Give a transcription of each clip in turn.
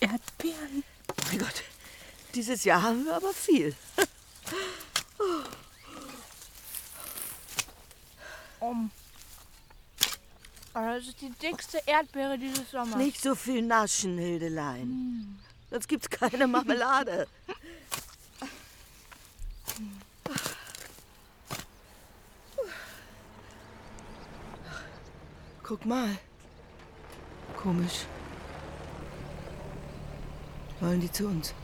Erdbeeren. Mein Gott, dieses Jahr haben wir aber viel. Um. Das ist die dickste Erdbeere dieses Sommers. Nicht so viel naschen, Hildelein. Sonst gibt's keine Marmelade. Guck mal. Komisch. Wollen die zu uns?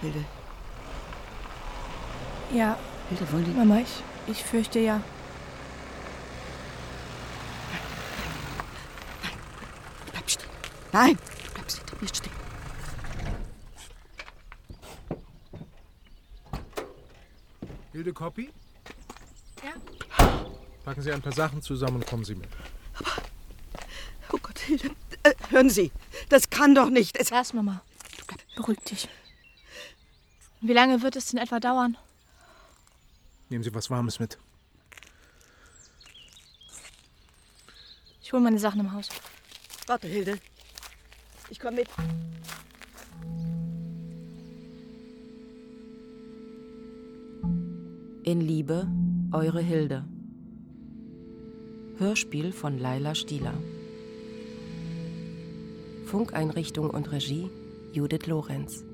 Hilde, Ja, Hilde, wollen die... Mama, ich, ich fürchte ja. Bleib stehen. Nein, bleib stehen, nicht stehen. Hilde Koppi? Ja? Packen Sie ein paar Sachen zusammen und kommen Sie mit. Oh Gott, Hilde. Äh, hören Sie, das kann doch nicht. Es Lass, Mama. Beruhig dich. Wie lange wird es denn etwa dauern? Nehmen Sie was Warmes mit. Ich hole meine Sachen im Haus. Warte, Hilde. Ich komme mit. In Liebe, eure Hilde. Hörspiel von Laila Stieler. Funkeinrichtung und Regie Judith Lorenz.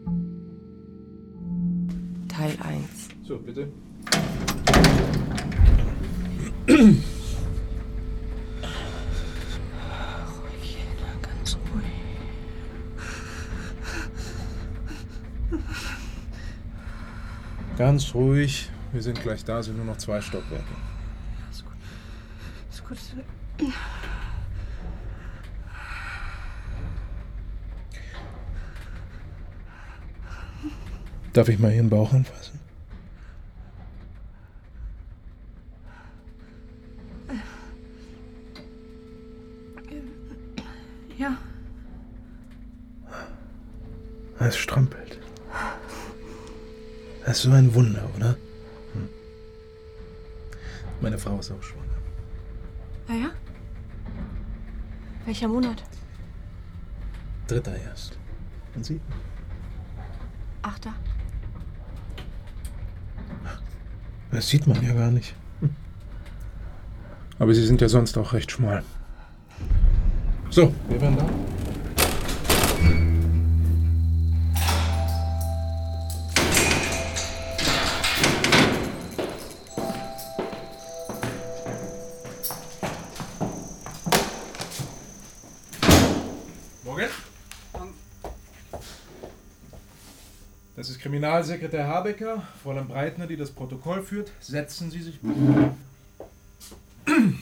Teil 1. So, bitte. Ganz ruhig. Ganz ruhig. Wir sind gleich da, sind nur noch zwei Stockwerke. Ist gut. Darf ich mal Ihren Bauch anfassen? Ja. Es strampelt. Das ist so ein Wunder, oder? Hm. Meine Frau ist auch schwanger. Ja, ja? Welcher Monat? Dritter erst. Und Sie? Achter. Das sieht man ja gar nicht. Aber Sie sind ja sonst auch recht schmal. So, wir werden da. Kriminalsekretär Habecker, Fräulein Breitner, die das Protokoll führt. Setzen Sie sich bitte.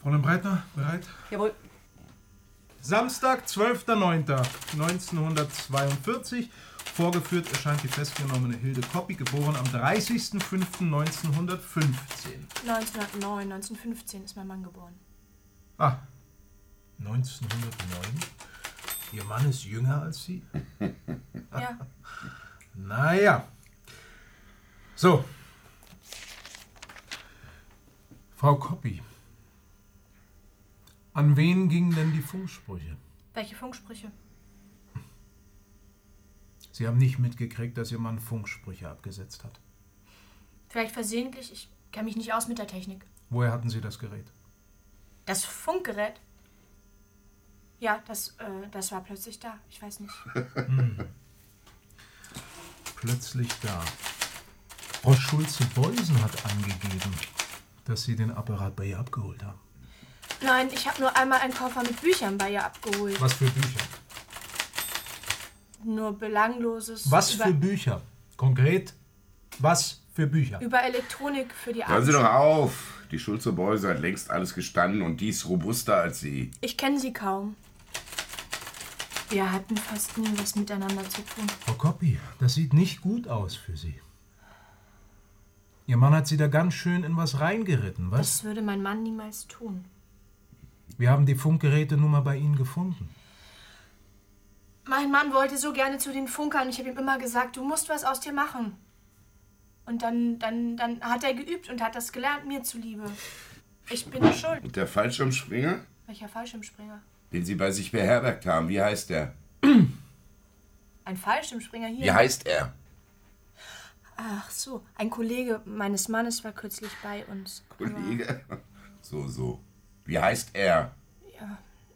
Fräulein Breitner, bereit? Jawohl. Samstag, 12.09.1942. Vorgeführt erscheint die festgenommene Hilde Koppi, geboren am 30.05.1915. 1909, 1915 ist mein Mann geboren. Ah, 1909? Ihr Mann ist jünger als Sie? Ja. Naja. So. Frau Koppi. An wen gingen denn die Funksprüche? Welche Funksprüche? Sie haben nicht mitgekriegt, dass Ihr Mann Funksprüche abgesetzt hat. Vielleicht versehentlich, ich kenne mich nicht aus mit der Technik. Woher hatten Sie das Gerät? Das Funkgerät? Ja, das, äh, das war plötzlich da. Ich weiß nicht. Plötzlich da. Frau Schulze-Beusen hat angegeben, dass Sie den Apparat bei ihr abgeholt haben. Nein, ich habe nur einmal einen Koffer mit Büchern bei ihr abgeholt. Was für Bücher? Nur belangloses. Was über, für Bücher? Konkret, was für Bücher? Über Elektronik für die Hören Sie doch auf. Die Schulze Beuse hat längst alles gestanden und dies robuster als Sie. Ich kenne sie kaum. Wir hatten fast nie was miteinander zu tun. Frau Koppi, das sieht nicht gut aus für Sie. Ihr Mann hat Sie da ganz schön in was reingeritten, was? Das würde mein Mann niemals tun. Wir haben die Funkgeräte nun mal bei Ihnen gefunden. Mein Mann wollte so gerne zu den Funkern. Ich habe ihm immer gesagt, du musst was aus dir machen. Und dann, dann, dann hat er geübt und hat das gelernt, mir zuliebe. Ich bin schuld. Und der Fallschirmspringer? Welcher Fallschirmspringer? Den Sie bei sich beherbergt haben. Wie heißt er? Ein Fallschirmspringer hier. Wie heißt er? Ach so, ein Kollege meines Mannes war kürzlich bei uns. Kollege? So, so. Wie heißt er?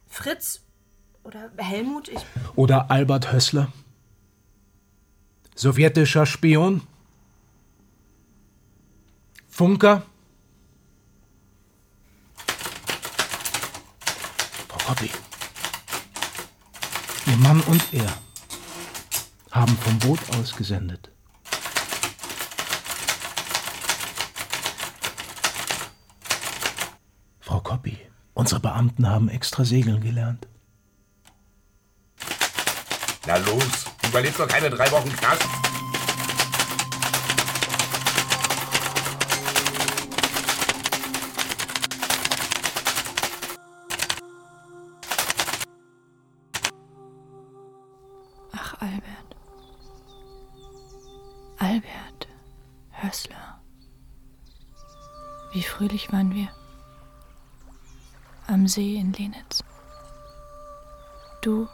Fritz oder Helmut, ich. Oder Albert Hössler? Sowjetischer Spion? Funker? Frau Koppi, Ihr Mann und er haben vom Boot aus gesendet. Frau Koppi, unsere Beamten haben extra segeln gelernt. Na los, überlebt doch keine drei Wochen Knast. 1990 waren wir am See in Lenitz. Du,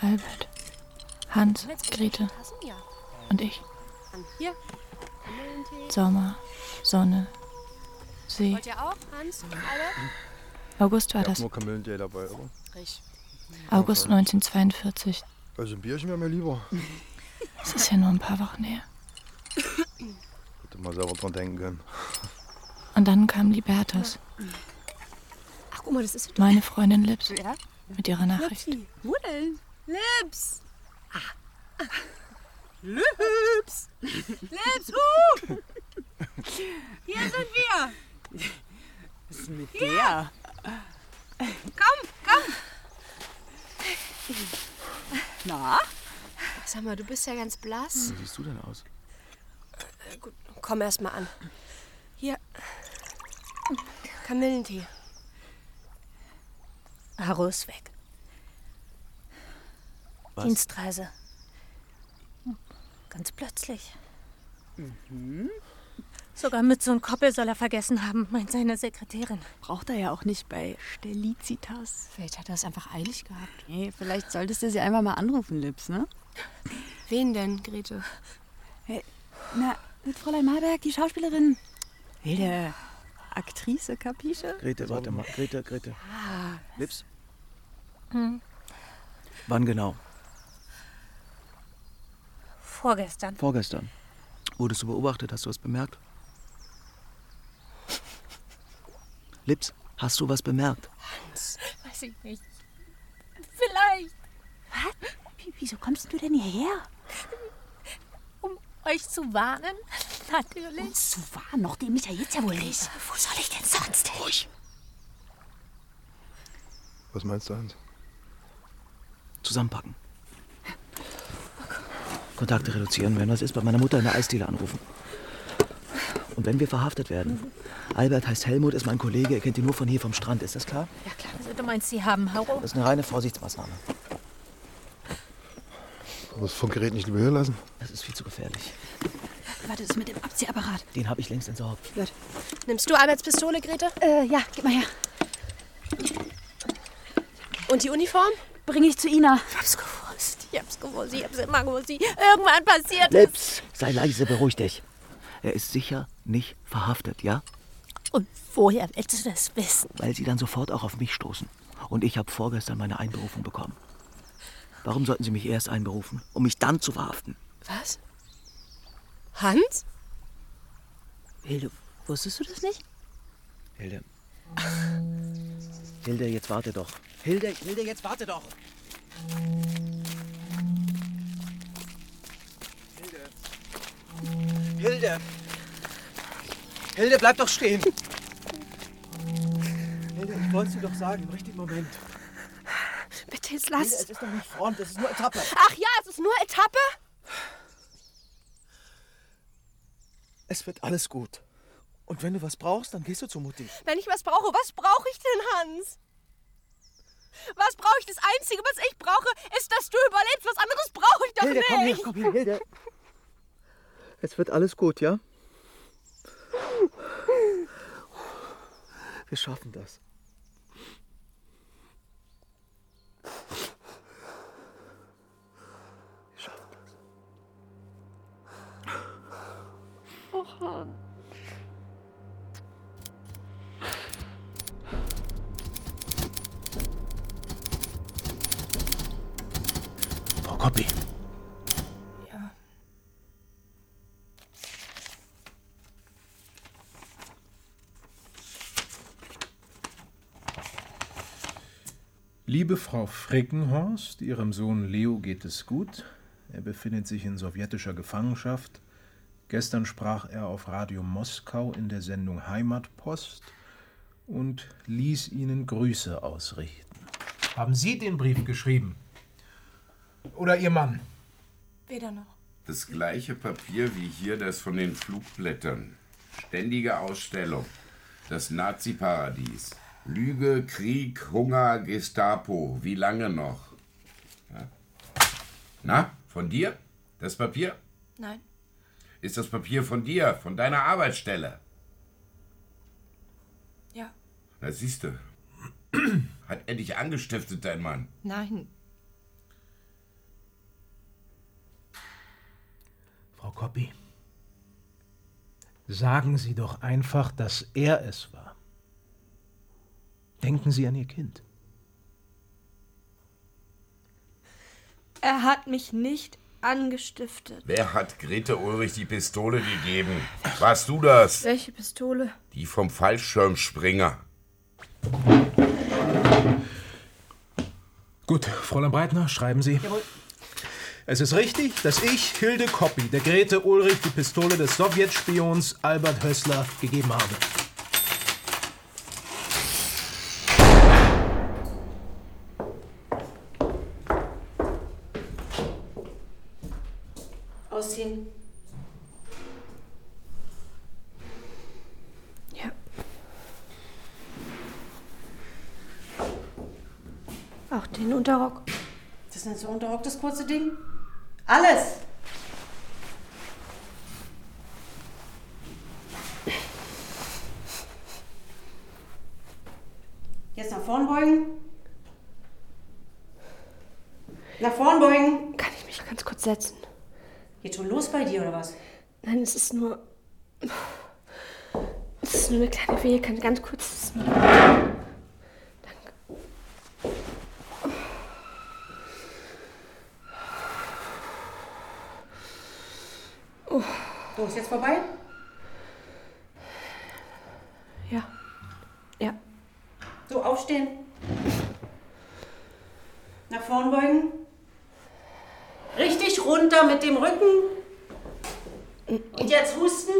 Albert, Hans, Grete und ich. Sommer, Sonne, See. August war das. August 1942. Also ein Bierchen wäre mir lieber. Es ist ja nur ein paar Wochen her. Hätte man selber dran denken können. Und dann kam Libertas, Ach, guck mal, das ist meine Freundin Lips, Ja? mit ihrer Nachricht. Wo denn? Lips. Ah. Lips. Lips, hu. Hier sind wir. Was ist mit der? Komm, komm. Na? Sag mal, du bist ja ganz blass. Wie siehst du denn aus? Komm erst mal an. Hier. Kamillentee. Haro ist weg. Was? Dienstreise. Ganz plötzlich. Sogar mit so einem Koppel soll er vergessen haben, meint seine Sekretärin. Braucht er ja auch nicht bei Stellicitas. Vielleicht hat er es einfach eilig gehabt. Nee, vielleicht solltest du sie einfach mal anrufen, Lips, ne? Wen denn, Grete? Na, mit Fräulein Marberg, die Schauspielerin. Wilde Aktrice, Kapische? Grete, warte mal. Grete, Grete. Ah. Lips? Hm. Wann genau? Vorgestern. Vorgestern. Wurdest du beobachtet? Hast du was bemerkt? Lips, hast du was bemerkt? Weiß ich nicht. Vielleicht. Wieso kommst du denn hierher? Um euch zu warnen? Natürlich. Uns zu warnen, noch dem mich ja jetzt ja wohl nicht. Wo soll ich denn sonst hin? Ruhig. Was meinst du, Hans? Zusammenpacken. Kontakte reduzieren. Wenn was ist, bei meiner Mutter in der Eisdiele anrufen. Und wenn wir verhaftet werden. Albert heißt Helmut, ist mein Kollege. Er kennt ihn nur von hier vom Strand. Ist das klar? Ja klar, also du meinst, sie haben Haro? Das ist eine reine Vorsichtsmaßnahme. Aber das Funkgerät nicht lieber hier lassen? Das ist viel zu gefährlich. Warte, das mit dem Abziehapparat. Den habe ich längst entsorgt. Nimmst du Alberts Pistole, Grete? Äh, ja, gib mal her. Und die Uniform? Bring ich zu Ina. Ich hab's gewusst. Ich hab's gewusst. Ich hab's immer gewusst. Irgendwann passiert es. Lips! Sei leise, beruhig dich. Er ist sicher nicht verhaftet, ja? Und woher willst du das wissen? Weil sie dann sofort auch auf mich stoßen. Und ich habe vorgestern meine Einberufung bekommen. Warum sollten sie mich erst einberufen, um mich dann zu verhaften? Was? Hans? Hilde, wusstest du das nicht? Hilde. Hilde, jetzt warte doch. Hilde, Hilde, jetzt warte doch. Hilde. Hilde. Hilde, bleib doch stehen. Hilde, ich wollte es dir doch sagen, im richtigen Moment. Bitte jetzt Hilde, lass. es ist doch nicht Front, es ist nur Etappe. Ach ja, es ist nur Etappe? Es wird alles gut. Und wenn du was brauchst, dann gehst du zu Mutti. Wenn ich was brauche, was brauche ich denn, Hans? Was brauche ich? Das Einzige, was ich brauche, ist, dass du überlebst. Was anderes brauche ich doch Hilde, nicht. komm her, komm her, Hilde. Es wird alles gut, ja? Wir schaffen das. Mann. Frau Koppi. Ja. Liebe Frau Frickenhorst, Ihrem Sohn Leo geht es gut. Er befindet sich in sowjetischer Gefangenschaft Gestern sprach er auf Radio Moskau in der Sendung Heimatpost und ließ Ihnen Grüße ausrichten. Haben Sie den Brief geschrieben? Oder Ihr Mann? Weder noch. Das gleiche Papier wie hier das von den Flugblättern. Ständige Ausstellung. Das Nazi-Paradies. Lüge, Krieg, Hunger, Gestapo. Wie lange noch? Ja. Na, von dir? Das Papier? Nein. Ist das Papier von dir, von deiner Arbeitsstelle? Ja. Na, siehst du. Hat er dich angestiftet, dein Mann? Nein. Frau Koppi, sagen Sie doch einfach, dass er es war. Denken Sie an Ihr Kind. Er hat mich nicht angestiftet. Wer hat Grete Ulrich die Pistole gegeben? Warst du das? Welche Pistole? Die vom Fallschirmspringer. Gut, Fräulein Breitner, schreiben Sie. Jawohl. Es ist richtig, dass ich, Hilde Koppi, der Grete Ulrich die Pistole des Sowjetspions Albert Hössler gegeben habe. Ausziehen. Ja. Auch den Unterrock. Das nennt so Unterrock, das kurze Ding? Alles! Jetzt nach vorn beugen. Nach vorn beugen. Kann ich mich ganz kurz setzen? Geht schon los bei dir, oder was? Nein, es ist nur. Es ist nur eine kleine Wehe, kann ganz kurz. Oh. So, ist jetzt vorbei? Ja. Ja. So, aufstehen. Nach vorn beugen. Richtig runter mit dem Rücken. Und jetzt husten.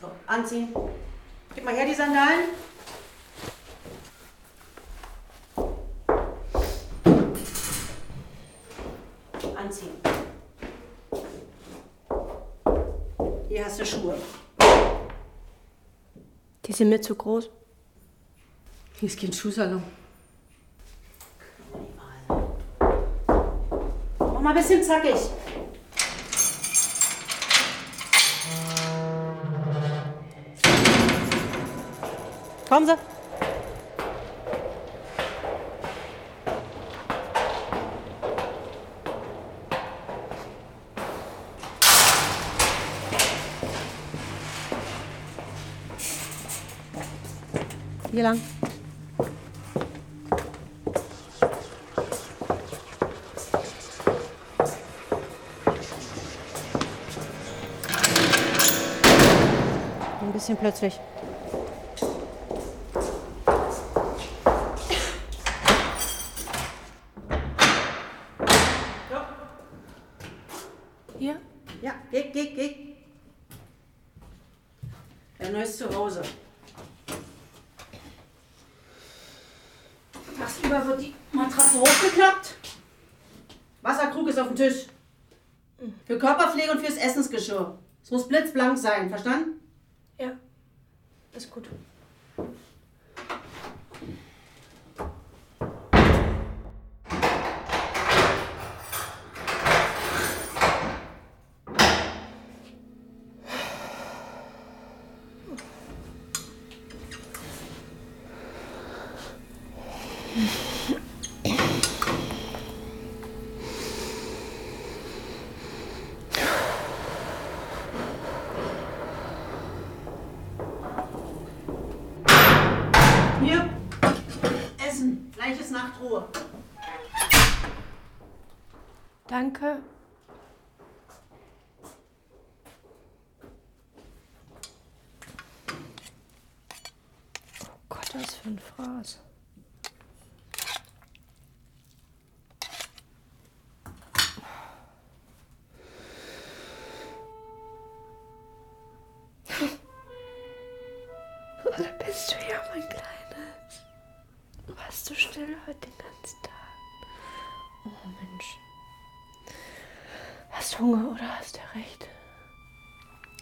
So, anziehen. Gib mal her die Sandalen. Anziehen. Hier hast du Schuhe. Die sind mir zu groß. Hier ist kein Schuhsalon. Mach mal ein bisschen zackig. Kommen Sie. Hier lang. Ein bisschen plötzlich. Hier? Ja, geh, geh, geh. Ein neues Zuhause. Tagsüber wird die Matratze hochgeklappt. Wasserkrug ist auf dem Tisch. Für Körperpflege und fürs Essensgeschirr. Es muss blitzblank sein, verstanden? Ja. Ist gut. Hier. Essen. Gleiches Nachtruhe. Danke. Oh Gott, was für ein Fraß. Da bist du ja, mein Kleines. Warst du still heute den ganzen Tag? Oh Mensch. Hast Hunger oder hast du recht?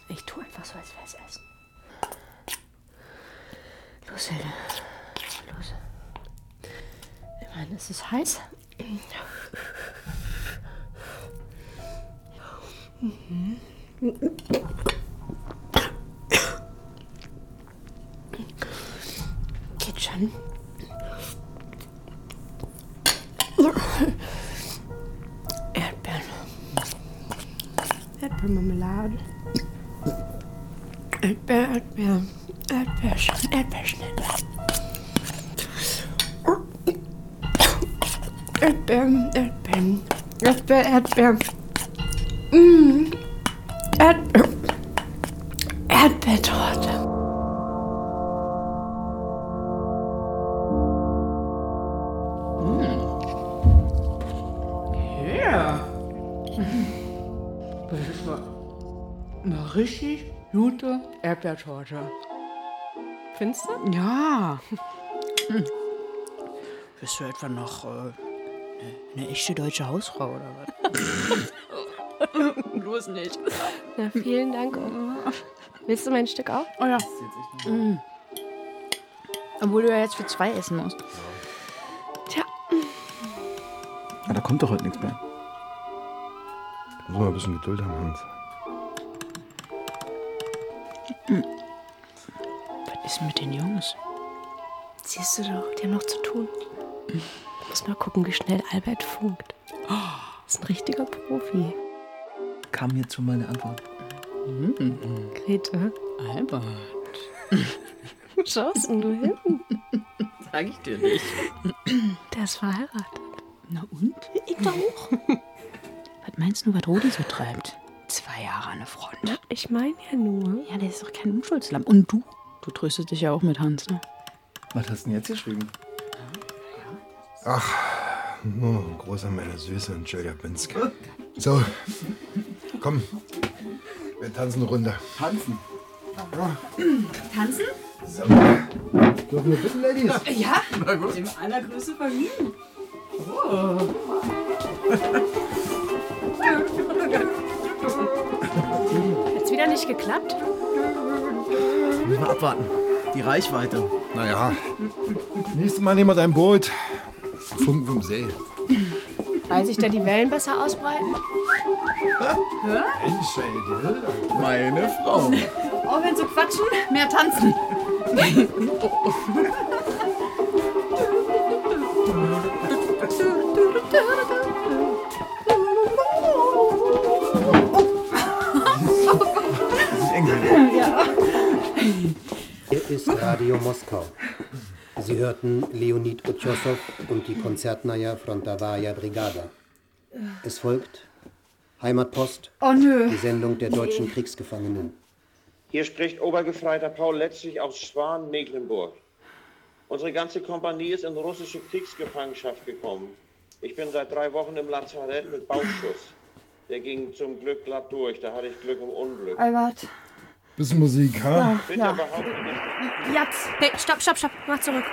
Ich tue einfach so, als wäre es Essen. Los, Hilde. Los. Ich meine, es ist heiß. Mhm. Bad, and bad, yeah, and passionate, and bad, And bam, and bam, and bam, and bam. Mmm. Erdbeertorte. Findest du? Ja. Hm. Bist du etwa noch äh, eine echte deutsche Hausfrau oder was? Bloß nicht. Na, vielen Dank. Oma. Willst du mein Stück auch? Oh ja. Mhm. Obwohl du ja jetzt für zwei essen musst. Tja. Ja, da kommt doch heute nichts mehr. Muss mal ein bisschen Geduld haben, Hans. Was ist mit den Jungs? Siehst du doch, die haben noch zu tun. Du musst mal gucken, wie schnell Albert funkt. Das ist ein richtiger Profi. Kam jetzt schon mal eine Antwort. Grete. Albert. Wo schaust denn du hin? Sag ich dir nicht. Der ist verheiratet. Na und? Ich doch. Was meinst du, was Rudi so treibt? Der Front. Ich meine ja nur. Ja, der ist doch kein Unschuldslamm. Und du? Du tröstest dich ja auch mit Hans, ne? Was hast du denn jetzt geschrieben? Ach, nur ein großer meine Süße und Tscheljabinsk. So, komm. Wir tanzen eine Runde. Tanzen? Tanzen? So. Dürfen wir bitten, Ladies? Ja, Na gut. dem allergrößten Vergnügen. Oh. Hat's wieder nicht geklappt? Müssen wir abwarten. Die Reichweite. Naja, nächstes Mal nehmen wir dein Boot. Funken vom See. Weil sich da die Wellen besser ausbreiten? Mensch, ey. Meine Frau. Aufhören zu quatschen, mehr tanzen. Radio Moskau. Sie hörten Leonid Utschossow und die Konzertnaja Frontavaya Brigada. Es folgt Heimatpost, Oh, nö. die Sendung der deutschen Kriegsgefangenen. Hier spricht Obergefreiter Paul Letzig aus Schwan, Mecklenburg. Unsere ganze Kompanie ist in russische Kriegsgefangenschaft gekommen. Ich bin seit drei Wochen im Lazarett mit Bauchschuss. Der ging zum Glück glatt durch, da hatte ich Glück im Unglück. Albert. Bisschen Musik, ha? Bitte ja. behaupten nicht, Jetzt. Hey, stopp, stopp, stopp. Mach zurück.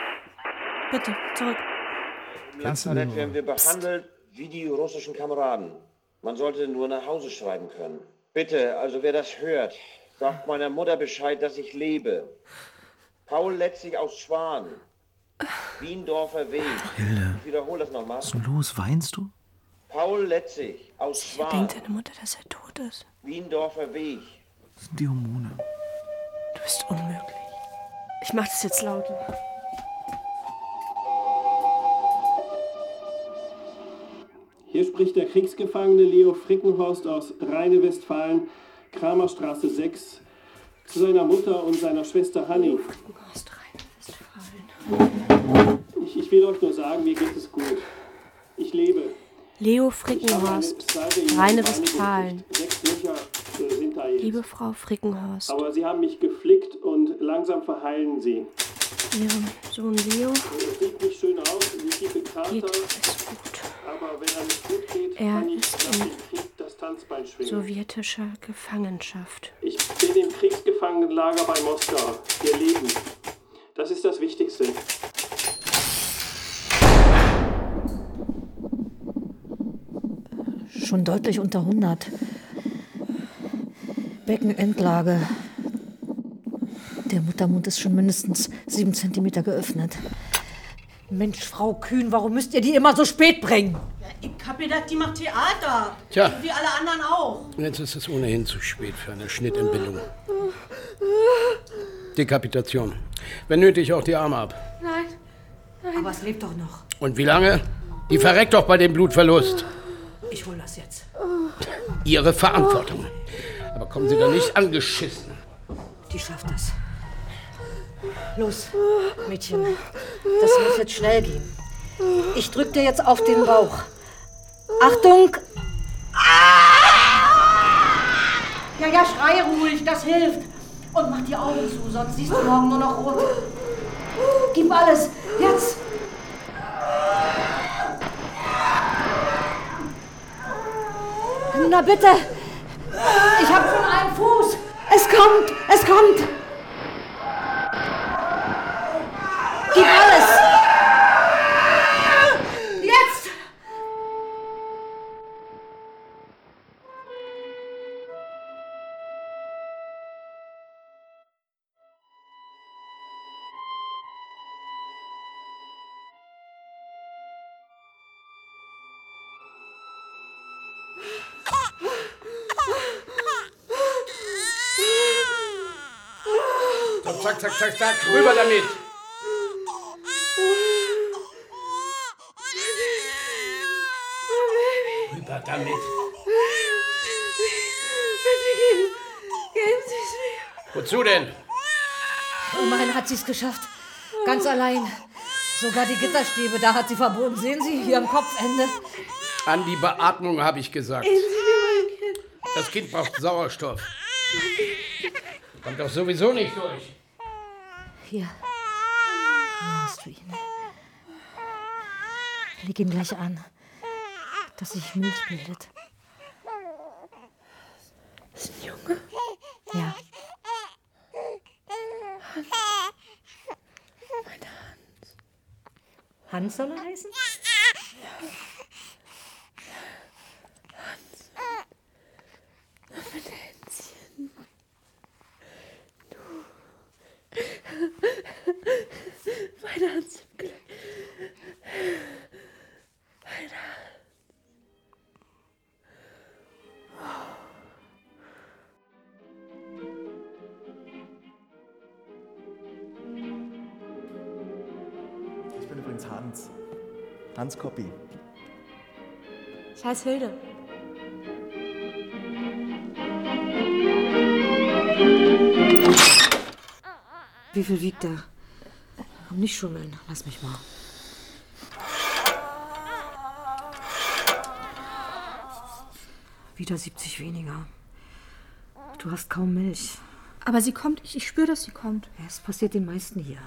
Bitte, zurück. im Lazarett werden wir behandelt wie die russischen Kameraden. Man sollte nur nach Hause schreiben können. Bitte, also wer das hört, sagt meiner Mutter Bescheid, dass ich lebe. Paul Letzig aus Schwan. Wiendorfer Weg. Hilde. Ich wiederhole das nochmal. Was ist denn los? Weinst du? Paul Letzig aus Schwan. Denkt deine Mutter, dass er tot ist? Wiendorfer Weg. Das sind die Hormone. Du bist unmöglich. Ich mach das jetzt laut. Hier spricht der Kriegsgefangene Leo Frickenhorst aus Rheine-Westfalen, Kramerstraße 6, zu seiner Mutter und seiner Schwester Hanni. Ich, ich will euch nur sagen, mir geht es gut. Ich lebe. Leo Frickenhorst, Reine Liebe Frau Frickenhorst, Aber sie haben mich geflickt und langsam verheilen sie. Ihrem Sohn Leo Es sieht nicht schön aus, wie tiefe Krater. geht es gut. Aber wenn er nicht gut geht, Er kann ich ist nach Krieg das Tanzbein schwingen. sowjetischer Gefangenschaft. Ich bin im Kriegsgefangenenlager bei Moskau. Wir leben. Das ist das Wichtigste. Schon deutlich unter 100. Beckenendlage. Der Muttermund ist schon mindestens sieben Zentimeter geöffnet. Mensch, Frau Kühn, warum müsst ihr die immer so spät bringen? Ich hab gedacht, die macht Theater. Tja. Wie alle anderen auch. Jetzt ist es ohnehin zu spät für eine Schnittentbindung. Dekapitation. Wenn nötig, auch die Arme ab. Nein, nein. Aber es lebt doch noch. Und wie lange? Die verreckt doch bei dem Blutverlust. Ich hol das jetzt. Ihre Verantwortung. Aber kommen Sie da nicht angeschissen. Die schafft das. Los, Mädchen. Das muss jetzt schnell gehen. Ich drück dir jetzt auf den Bauch. Achtung! Ja, ja, schrei ruhig, das hilft. Und mach die Augen zu, sonst siehst du morgen nur noch rot. Gib alles, jetzt! Na bitte! Ich hab schon einen Fuß! Es kommt! Es kommt! Gib alles! Zack, zack, zack, zack. Rüber damit. Rüber damit. Bitte geben, Sie es mir. Wozu denn? Oh Mann, hat sie es geschafft. Ganz allein. Sogar die Gitterstäbe, da hat sie verbogen. Sehen Sie, hier am Kopfende. An die Beatmung habe ich gesagt. Das Kind braucht Sauerstoff. Kommt doch sowieso nicht durch. Hier. Hier hast du ihn. Leg ihn gleich an, dass sich Milch bildet. Ist ein Junge? Ja. Mein Hans. Hans soll er heißen? Mein Hans im Glück. Mein Hans. Ich bin übrigens Hans. Hans Koppi. Ich heiße Hilde. Wie viel wiegt er? Komm, nicht schummeln. Lass mich mal. Wieder 70 weniger. Du hast kaum Milch. Aber sie kommt, ich, ich spüre, dass sie kommt. Ja, es passiert den meisten hier.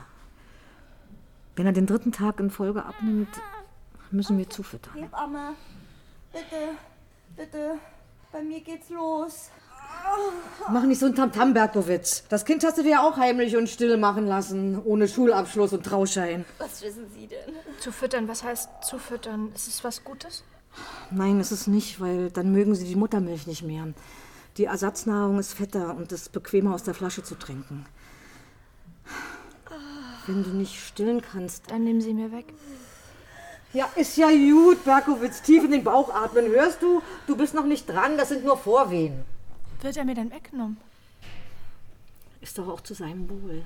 Wenn er den dritten Tag in Folge abnimmt, müssen wir zufüttern. Hebamme, bitte, bitte, bei mir geht's los. Mach nicht so ein Tamtam, Berkowitz. Das Kind hast du dir ja auch heimlich und still machen lassen, ohne Schulabschluss und Trauschein. Was wissen Sie denn? Zu füttern, was heißt zu füttern? Ist es was Gutes? Nein, ist es nicht, weil dann mögen sie die Muttermilch nicht mehr. Die Ersatznahrung ist fetter und ist bequemer aus der Flasche zu trinken. Wenn du nicht stillen kannst. Dann nehmen sie mir weg. Ja, ist ja gut, Berkowitz. Tief in den Bauch atmen. Hörst du? Du bist noch nicht dran, das sind nur Vorwehen. Wird er mir dann weggenommen? Ist doch auch zu seinem Wohl.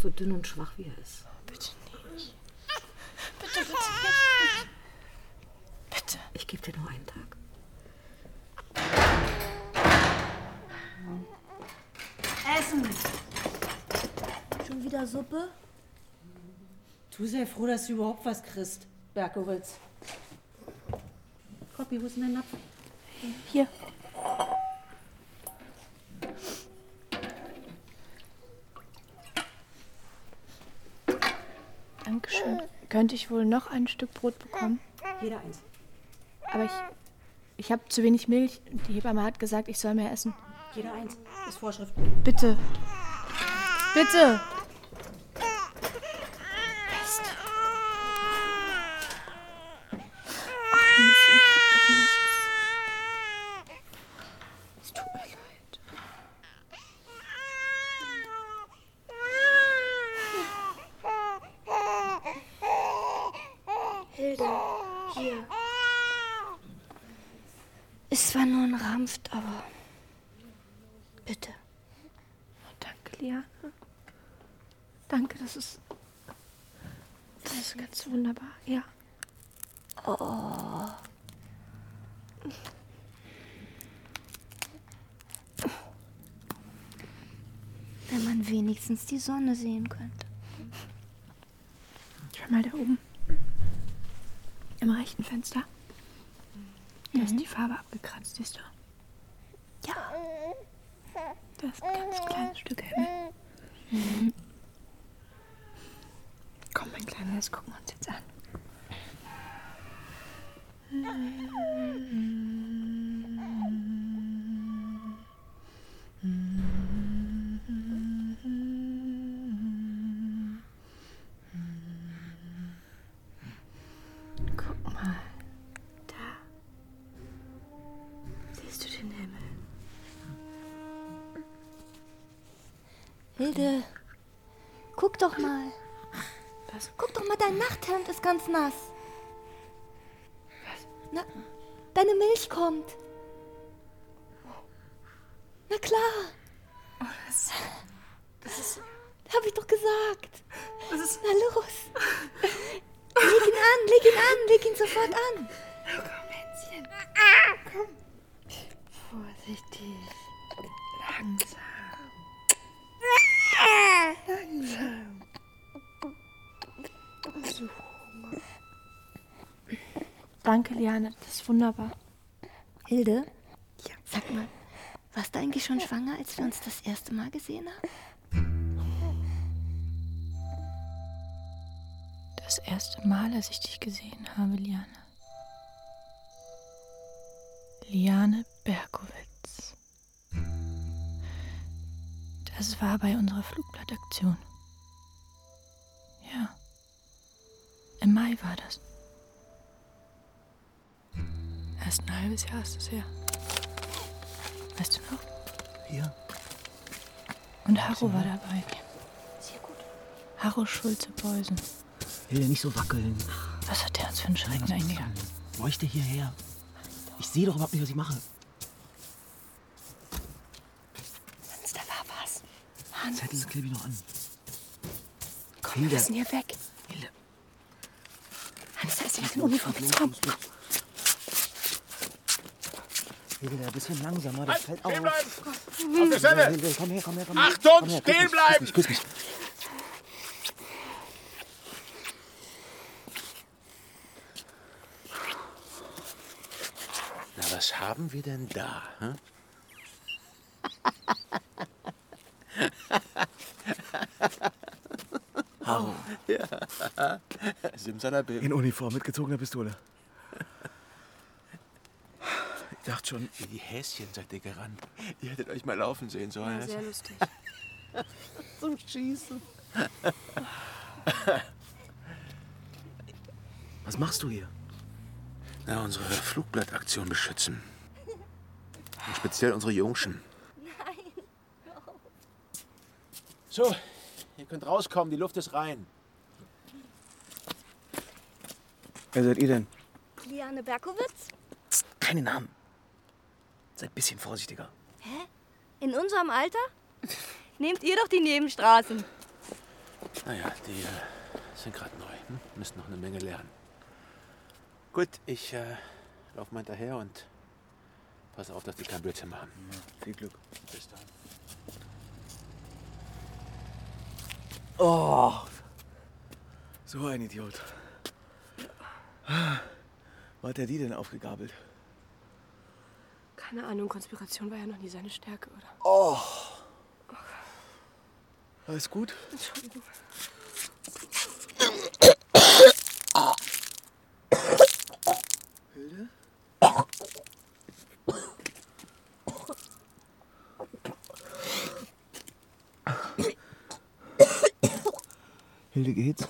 So dünn und schwach wie er ist. Bitte nicht. Bitte, bitte nicht. Bitte. Ich gebe dir nur einen Tag. Essen. Schon wieder Suppe? Du sei froh, dass du überhaupt was kriegst, Berkowitz. Poppy, wo ist denn dein Napf? Hier. Dankeschön. Könnte ich wohl noch ein Stück Brot bekommen? Jeder eins. Aber ich. Ich habe zu wenig Milch. Die Hebamme hat gesagt, ich soll mehr essen. Jeder eins. Das ist Vorschrift. Bitte. Bitte. Mist. Eins, ich hab doch nichts. Es tut mir leid. Hilde, hier. Es war nur ein Rampft, aber. Bitte. Danke, Liane. Danke, das ist. Das ist ganz wunderbar, ja. Oh. Wenn man wenigstens die Sonne sehen könnte. Schau mal da oben. Im rechten Fenster. Da ist die Farbe abgekratzt, siehst du? Ja. Da ist ein ganz kleines Stück Himmel. Mhm. Komm, mein Kleiner, das gucken wir uns jetzt an. Guck mal. Da. Siehst du den Himmel? Hilde, guck doch mal. Was? Guck dein Nachthemd ist ganz nass. Was? Na, deine Milch kommt. Na klar. Oh, das, das ist. Hab ich doch gesagt. Das ist. Na los. Leg ihn an, leg ihn an, leg ihn sofort an. Komm, Hänschen. Komm. Vorsichtig. Langsam. Langsam. So. Danke, Liane. Das ist wunderbar. Hilde? Ja. Sag mal, warst du eigentlich schon schwanger, als wir uns das erste Mal gesehen haben? Das erste Mal, als ich dich gesehen habe, Liane. Liane Berkowitz. Das war bei unserer Flugblattaktion. Ja. Im Mai war das. Erst ein halbes Jahr ist es her. Weißt du noch? Hier. Und Harro war dabei. Harro Schulze-Beusen. Hilde, nicht so wackeln. Was hat der uns für einen Schrecken eingejagt? Leuchte hierher. Ich sehe doch überhaupt nicht, was ich mache. Hans, da war was. Hans. Zettel klebe ich noch an. Komm, Hilde. wir müssen hier weg. Hilde. Hans, da ist jemand in Uniform. Jetzt komm. Hilde, ein bisschen langsamer, das Halt, fällt stehen auf. bleiben! Auf der Stelle! Komm her, komm her, komm her. Achtung, komm her, stehen mich, bleiben! Küss mich, küss mich. Na, was haben wir denn da? Hm? Harro. Ja. Simsalabim. In Uniform mit gezogener Pistole. Ich dachte schon. Wie die Häschen seid ihr gerannt. Ihr hättet euch mal laufen sehen sollen. Ja, sehr lustig. Zum Schießen. Was machst du hier? Na, unsere Flugblattaktion beschützen. Und speziell unsere Jungschen. So, ihr könnt rauskommen, die Luft ist rein. Wer seid ihr denn? Liane Berkowitz? Keine Namen. Seid ein bisschen vorsichtiger. Hä? In unserem Alter? Nehmt ihr doch die Nebenstraßen. Naja, die äh, sind gerade neu. Hm? Müssen noch eine Menge lernen. Gut, ich äh, laufe mal hinterher und pass auf, dass die kein Blödsinn machen. viel Glück. Bis dann. Oh. So ein Idiot. Wo hat er die denn aufgegabelt? Keine Ahnung, Konspiration war ja noch nie seine Stärke, oder? Oh. Alles gut? Entschuldigung. Hilde? Hilde geht's?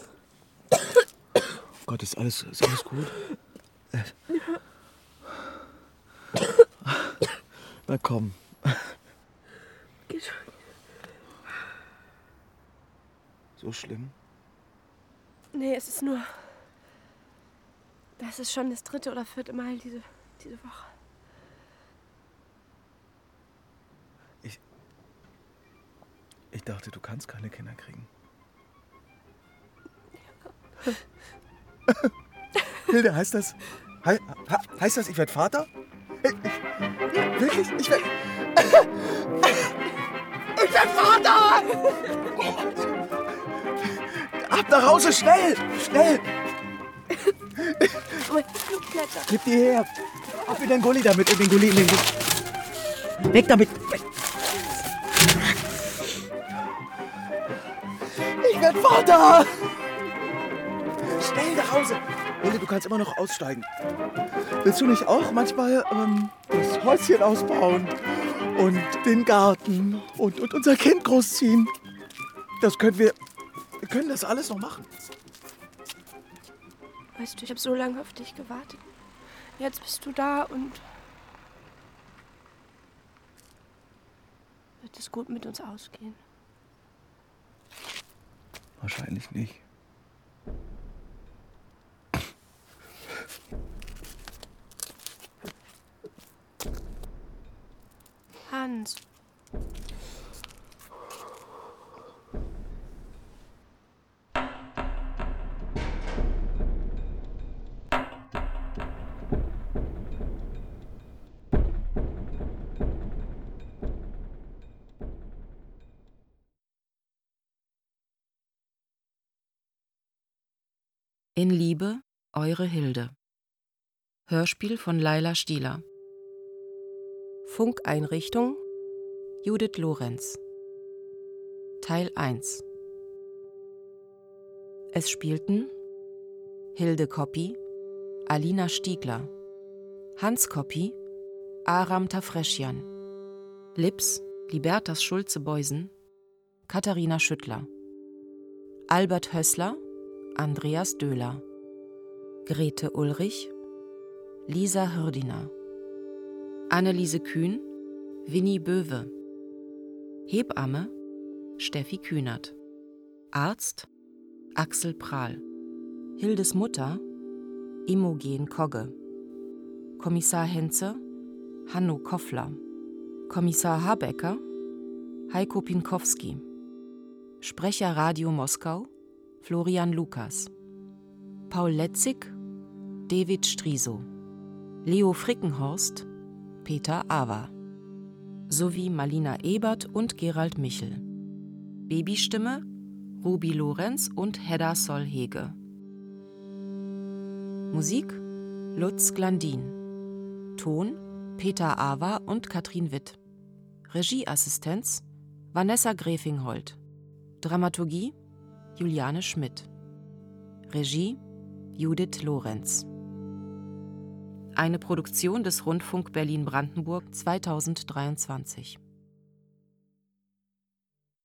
Oh Gott, ist alles, ist alles gut? Na komm. Geht schon. So schlimm? Nee, es ist nur. Das ist schon das dritte oder vierte Mal diese, diese Woche. Ich dachte, du kannst keine Kinder kriegen. Hilde, heißt das. Ha, heißt das, ich werde Vater? Ich, ich, wirklich? Ich werde. Ich werde Vater! Ab nach Hause, schnell! Schnell! Gib die her! Ab in den Gully damit, in den Gully, in den Gully. Weg damit! Ich werde Vater! Schnell nach Hause! Hilde, du kannst immer noch aussteigen. Willst du nicht auch manchmal ähm, das Häuschen ausbauen und den Garten und, und unser Kind großziehen? Das können wir. Wir können das alles noch machen. Weißt du, ich habe so lange auf dich gewartet. Jetzt bist du da und. Wird es gut mit uns ausgehen? Wahrscheinlich nicht. Hans. In Liebe, eure Hilde. Hörspiel von Laila Stieler. Funkeinrichtung Judith Lorenz. Teil 1 Es spielten Hilde Koppi, Alina Stiegler, Hans Koppi, Aram Tafreschian, Lips, Libertas Schulze-Beusen, Katharina Schüttler, Albert Hössler, Andreas Döhler, Grete Ulrich, Lisa Hürdiner, Anneliese Kühn, Winnie Böwe, Hebamme, Steffi Kühnert, Arzt, Axel Prahl, Hildes Mutter, Imogen Kogge, Kommissar Henze, Hanno Koffler, Kommissar Habecker, Heiko Pinkowski, Sprecher Radio Moskau, Florian Lukas, Paul Letzig, David Striso, Leo Frickenhorst, Peter Awa, sowie Malina Ebert und Gerald Michel. Babystimme Ruby Lorenz und Hedda Solhege. Musik Lutz Glandin. Ton Peter Awa und Katrin Witt. Regieassistenz Vanessa Grefinghold. Dramaturgie Juliane Schmidt. Regie Judith Lorenz. Eine Produktion des Rundfunk Berlin-Brandenburg 2023.